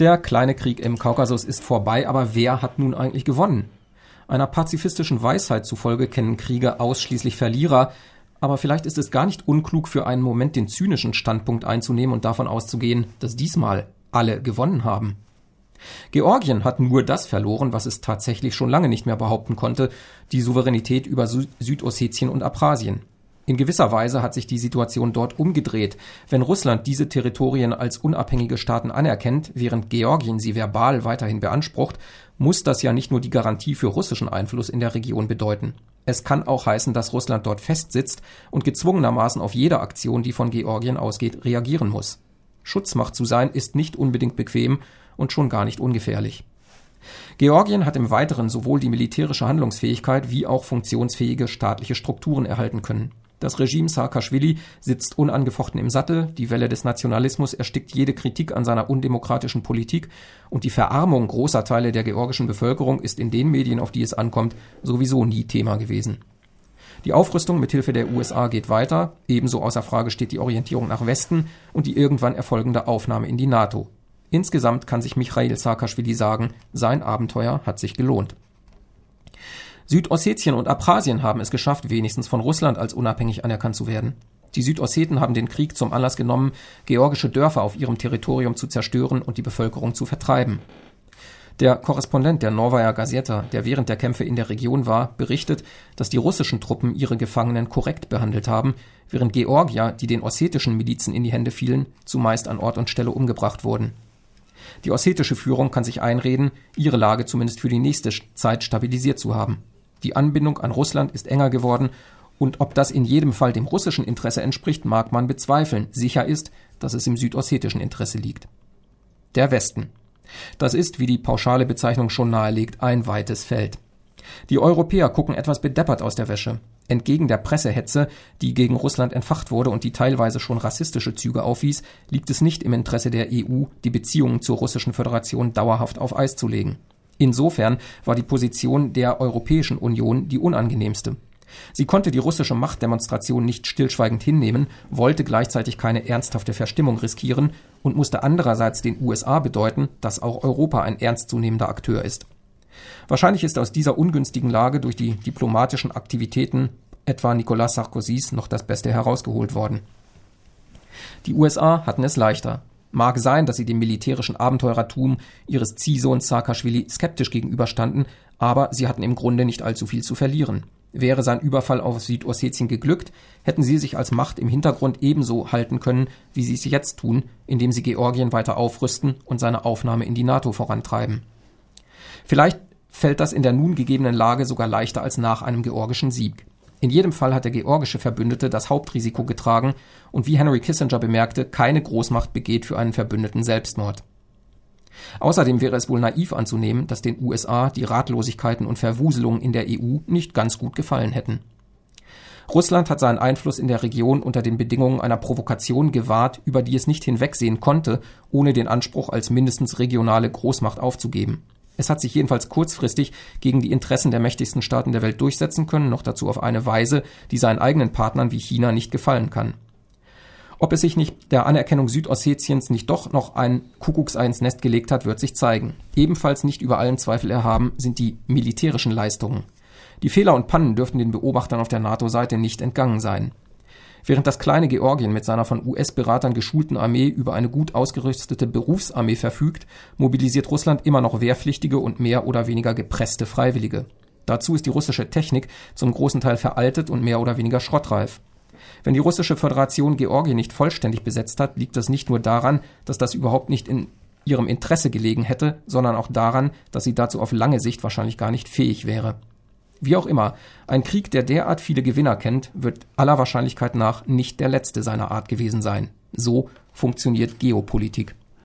Der kleine Krieg im Kaukasus ist vorbei, aber wer hat nun eigentlich gewonnen? Einer pazifistischen Weisheit zufolge kennen Kriege ausschließlich Verlierer, aber vielleicht ist es gar nicht unklug für einen Moment den zynischen Standpunkt einzunehmen und davon auszugehen, dass diesmal alle gewonnen haben. Georgien hat nur das verloren, was es tatsächlich schon lange nicht mehr behaupten konnte, die Souveränität über Südossetien und Abchasien. In gewisser Weise hat sich die Situation dort umgedreht. Wenn Russland diese Territorien als unabhängige Staaten anerkennt, während Georgien sie verbal weiterhin beansprucht, muss das ja nicht nur die Garantie für russischen Einfluss in der Region bedeuten. Es kann auch heißen, dass Russland dort festsitzt und gezwungenermaßen auf jede Aktion, die von Georgien ausgeht, reagieren muss. Schutzmacht zu sein ist nicht unbedingt bequem und schon gar nicht ungefährlich. Georgien hat im Weiteren sowohl die militärische Handlungsfähigkeit wie auch funktionsfähige staatliche Strukturen erhalten können. Das Regime Saakashvili sitzt unangefochten im Sattel, die Welle des Nationalismus erstickt jede Kritik an seiner undemokratischen Politik und die Verarmung großer Teile der georgischen Bevölkerung ist in den Medien, auf die es ankommt, sowieso nie Thema gewesen. Die Aufrüstung mit Hilfe der USA geht weiter, ebenso außer Frage steht die Orientierung nach Westen und die irgendwann erfolgende Aufnahme in die NATO. Insgesamt kann sich Michail Saakashvili sagen, sein Abenteuer hat sich gelohnt. Südossetien und Abchasien haben es geschafft, wenigstens von Russland als unabhängig anerkannt zu werden. Die Südosseten haben den Krieg zum Anlass genommen, georgische Dörfer auf ihrem Territorium zu zerstören und die Bevölkerung zu vertreiben. Der Korrespondent der Novaya Gazeta, der während der Kämpfe in der Region war, berichtet, dass die russischen Truppen ihre Gefangenen korrekt behandelt haben, während Georgier, die den ossetischen Milizen in die Hände fielen, zumeist an Ort und Stelle umgebracht wurden. Die ossetische Führung kann sich einreden, ihre Lage zumindest für die nächste Zeit stabilisiert zu haben. Die Anbindung an Russland ist enger geworden und ob das in jedem Fall dem russischen Interesse entspricht, mag man bezweifeln. Sicher ist, dass es im südossetischen Interesse liegt. Der Westen. Das ist, wie die pauschale Bezeichnung schon nahelegt, ein weites Feld. Die Europäer gucken etwas bedeppert aus der Wäsche. Entgegen der Pressehetze, die gegen Russland entfacht wurde und die teilweise schon rassistische Züge aufwies, liegt es nicht im Interesse der EU, die Beziehungen zur Russischen Föderation dauerhaft auf Eis zu legen. Insofern war die Position der Europäischen Union die unangenehmste. Sie konnte die russische Machtdemonstration nicht stillschweigend hinnehmen, wollte gleichzeitig keine ernsthafte Verstimmung riskieren und musste andererseits den USA bedeuten, dass auch Europa ein ernstzunehmender Akteur ist. Wahrscheinlich ist aus dieser ungünstigen Lage durch die diplomatischen Aktivitäten etwa Nicolas Sarkozys noch das Beste herausgeholt worden. Die USA hatten es leichter. Mag sein, dass sie dem militärischen Abenteurertum ihres Ziehsohns Saakashvili skeptisch gegenüberstanden, aber sie hatten im Grunde nicht allzu viel zu verlieren. Wäre sein Überfall auf Südossetien geglückt, hätten sie sich als Macht im Hintergrund ebenso halten können, wie sie es jetzt tun, indem sie Georgien weiter aufrüsten und seine Aufnahme in die NATO vorantreiben. Vielleicht fällt das in der nun gegebenen Lage sogar leichter als nach einem georgischen Sieg. In jedem Fall hat der georgische Verbündete das Hauptrisiko getragen und wie Henry Kissinger bemerkte, keine Großmacht begeht für einen Verbündeten Selbstmord. Außerdem wäre es wohl naiv anzunehmen, dass den USA die Ratlosigkeiten und Verwuselungen in der EU nicht ganz gut gefallen hätten. Russland hat seinen Einfluss in der Region unter den Bedingungen einer Provokation gewahrt, über die es nicht hinwegsehen konnte, ohne den Anspruch als mindestens regionale Großmacht aufzugeben. Es hat sich jedenfalls kurzfristig gegen die Interessen der mächtigsten Staaten der Welt durchsetzen können, noch dazu auf eine Weise, die seinen eigenen Partnern wie China nicht gefallen kann. Ob es sich nicht der Anerkennung Südossetiens nicht doch noch ein Kuckuckseins ins Nest gelegt hat, wird sich zeigen. Ebenfalls nicht über allen Zweifel erhaben sind die militärischen Leistungen. Die Fehler und Pannen dürften den Beobachtern auf der NATO-Seite nicht entgangen sein. Während das kleine Georgien mit seiner von US-Beratern geschulten Armee über eine gut ausgerüstete Berufsarmee verfügt, mobilisiert Russland immer noch wehrpflichtige und mehr oder weniger gepresste Freiwillige. Dazu ist die russische Technik zum großen Teil veraltet und mehr oder weniger schrottreif. Wenn die russische Föderation Georgien nicht vollständig besetzt hat, liegt das nicht nur daran, dass das überhaupt nicht in ihrem Interesse gelegen hätte, sondern auch daran, dass sie dazu auf lange Sicht wahrscheinlich gar nicht fähig wäre. Wie auch immer, ein Krieg, der derart viele Gewinner kennt, wird aller Wahrscheinlichkeit nach nicht der letzte seiner Art gewesen sein. So funktioniert Geopolitik.